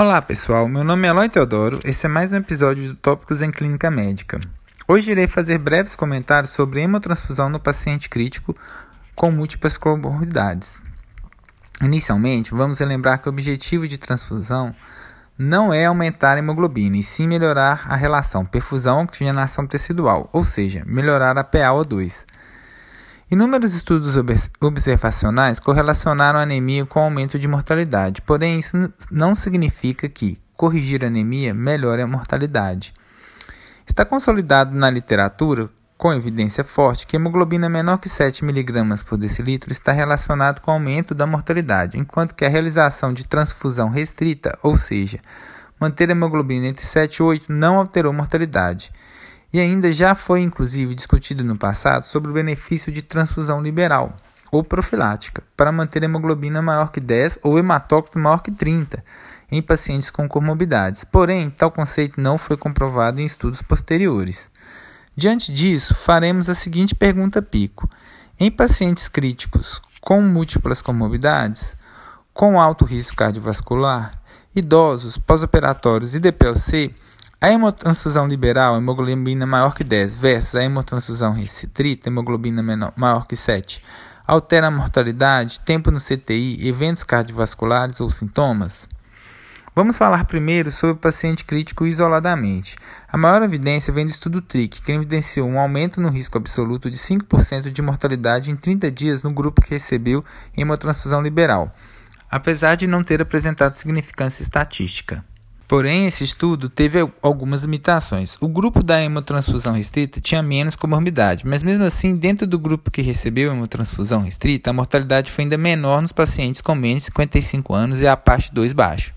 Olá pessoal, meu nome é Eloy Teodoro, esse é mais um episódio do Tópicos em Clínica Médica. Hoje irei fazer breves comentários sobre hemotransfusão no paciente crítico com múltiplas comorbidades. Inicialmente, vamos lembrar que o objetivo de transfusão não é aumentar a hemoglobina, e sim melhorar a relação perfusão-oxigenação tecidual, ou seja, melhorar a PaO2. Inúmeros estudos observacionais correlacionaram a anemia com aumento de mortalidade, porém isso não significa que corrigir a anemia melhore a mortalidade. Está consolidado na literatura, com evidência forte, que hemoglobina menor que 7 mg por decilitro está relacionado com o aumento da mortalidade, enquanto que a realização de transfusão restrita, ou seja, manter a hemoglobina entre 7 e 8, não alterou mortalidade. E ainda já foi inclusive discutido no passado sobre o benefício de transfusão liberal ou profilática para manter a hemoglobina maior que 10 ou hematócrito maior que 30 em pacientes com comorbidades. Porém, tal conceito não foi comprovado em estudos posteriores. Diante disso, faremos a seguinte pergunta pico: em pacientes críticos com múltiplas comorbidades, com alto risco cardiovascular, idosos, pós-operatórios e DPLC, a hemotransfusão liberal, hemoglobina maior que 10, versus a hemotransfusão restrita, hemoglobina menor, maior que 7, altera a mortalidade, tempo no CTI, eventos cardiovasculares ou sintomas? Vamos falar primeiro sobre o paciente crítico isoladamente. A maior evidência vem do estudo TRIC, que evidenciou um aumento no risco absoluto de 5% de mortalidade em 30 dias no grupo que recebeu hemotransfusão liberal, apesar de não ter apresentado significância estatística. Porém, esse estudo teve algumas limitações. O grupo da hemotransfusão restrita tinha menos comorbidade, mas mesmo assim, dentro do grupo que recebeu hemotransfusão restrita, a mortalidade foi ainda menor nos pacientes com menos de 55 anos e a parte 2 baixo.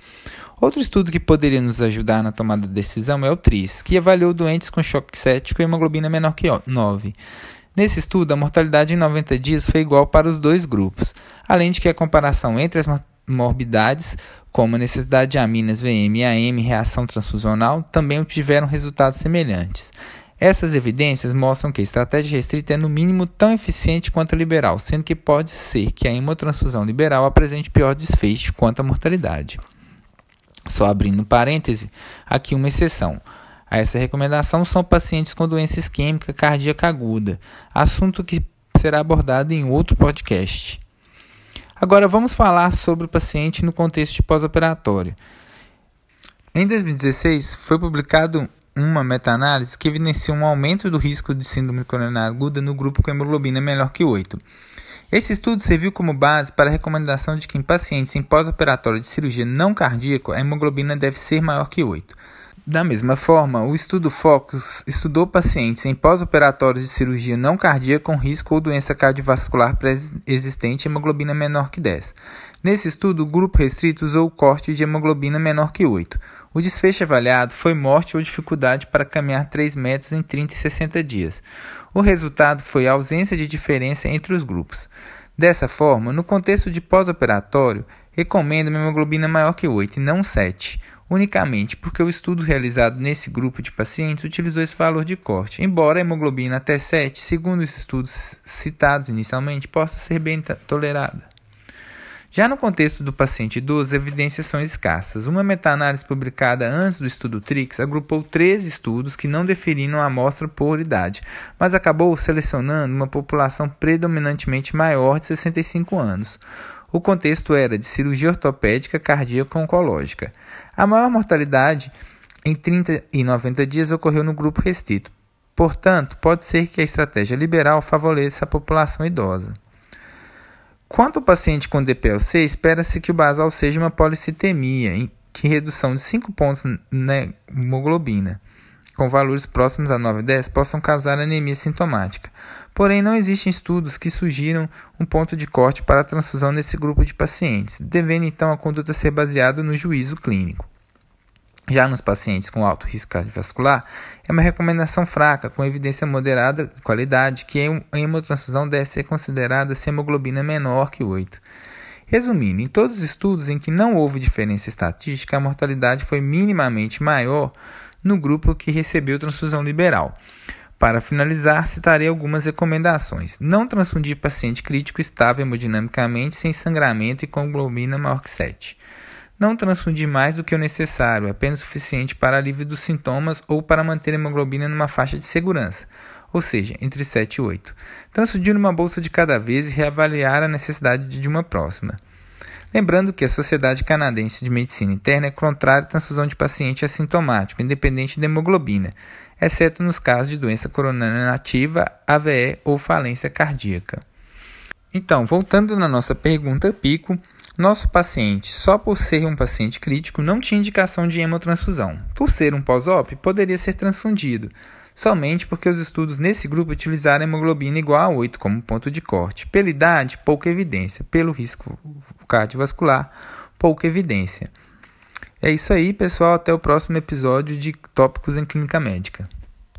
Outro estudo que poderia nos ajudar na tomada de decisão é o TRIS, que avaliou doentes com choque cético e hemoglobina menor que 9. Nesse estudo, a mortalidade em 90 dias foi igual para os dois grupos, além de que a comparação entre as morbidades como necessidade de aminas VM e AM reação transfusional, também tiveram resultados semelhantes. Essas evidências mostram que a estratégia restrita é no mínimo tão eficiente quanto a liberal, sendo que pode ser que a hemotransfusão liberal apresente pior desfecho quanto à mortalidade. Só abrindo parêntese, aqui uma exceção. A essa recomendação são pacientes com doença isquêmica cardíaca aguda, assunto que será abordado em outro podcast. Agora vamos falar sobre o paciente no contexto de pós-operatório. Em 2016, foi publicado uma meta-análise que evidenciou um aumento do risco de síndrome coronária aguda no grupo com hemoglobina menor que 8. Esse estudo serviu como base para a recomendação de que em pacientes em pós-operatório de cirurgia não cardíaca, a hemoglobina deve ser maior que 8. Da mesma forma, o estudo Focus estudou pacientes em pós-operatórios de cirurgia não cardíaca com risco ou doença cardiovascular pré-existente hemoglobina menor que 10. Nesse estudo, o grupo restrito usou o corte de hemoglobina menor que 8. O desfecho avaliado foi morte ou dificuldade para caminhar 3 metros em 30 e 60 dias. O resultado foi a ausência de diferença entre os grupos. Dessa forma, no contexto de pós-operatório, recomendo uma hemoglobina maior que 8 e não 7 unicamente porque o estudo realizado nesse grupo de pacientes utilizou esse valor de corte, embora a hemoglobina até 7, segundo os estudos citados inicialmente, possa ser bem tolerada. Já no contexto do paciente idoso, as evidências são escassas. Uma meta-análise publicada antes do estudo TRIX agrupou três estudos que não definiram a amostra por idade, mas acabou selecionando uma população predominantemente maior de 65 anos. O contexto era de cirurgia ortopédica cardíaca oncológica. A maior mortalidade em 30 e 90 dias ocorreu no grupo restrito. Portanto, pode ser que a estratégia liberal favoreça a população idosa. Quanto ao paciente com DPLC, espera-se que o basal seja uma policitemia, em que redução de 5 pontos na hemoglobina com valores próximos a 9 e 10 possam causar anemia sintomática. Porém, não existem estudos que sugiram um ponto de corte para a transfusão nesse grupo de pacientes, devendo então a conduta ser baseada no juízo clínico. Já nos pacientes com alto risco cardiovascular, é uma recomendação fraca, com evidência moderada de qualidade, que a hemotransfusão deve ser considerada se a hemoglobina menor que 8. Resumindo, em todos os estudos em que não houve diferença estatística, a mortalidade foi minimamente maior no grupo que recebeu transfusão liberal. Para finalizar, citarei algumas recomendações. Não transfundir paciente crítico estável hemodinamicamente sem sangramento e com globina maior que 7. não transfundir mais do que o necessário, apenas suficiente para alívio dos sintomas ou para manter a hemoglobina numa faixa de segurança, ou seja, entre 7 e 8. Transfundir uma bolsa de cada vez e reavaliar a necessidade de uma próxima. Lembrando que a Sociedade Canadense de Medicina Interna é contrária à transfusão de paciente assintomático, independente da hemoglobina, exceto nos casos de doença coronária nativa, AVE ou falência cardíaca. Então, voltando na nossa pergunta pico, nosso paciente, só por ser um paciente crítico, não tinha indicação de hemotransfusão. Por ser um pós-op, poderia ser transfundido, somente porque os estudos nesse grupo utilizaram hemoglobina igual a 8 como ponto de corte. Pela idade, pouca evidência. Pelo risco cardiovascular, pouca evidência. É isso aí, pessoal. Até o próximo episódio de Tópicos em Clínica Médica.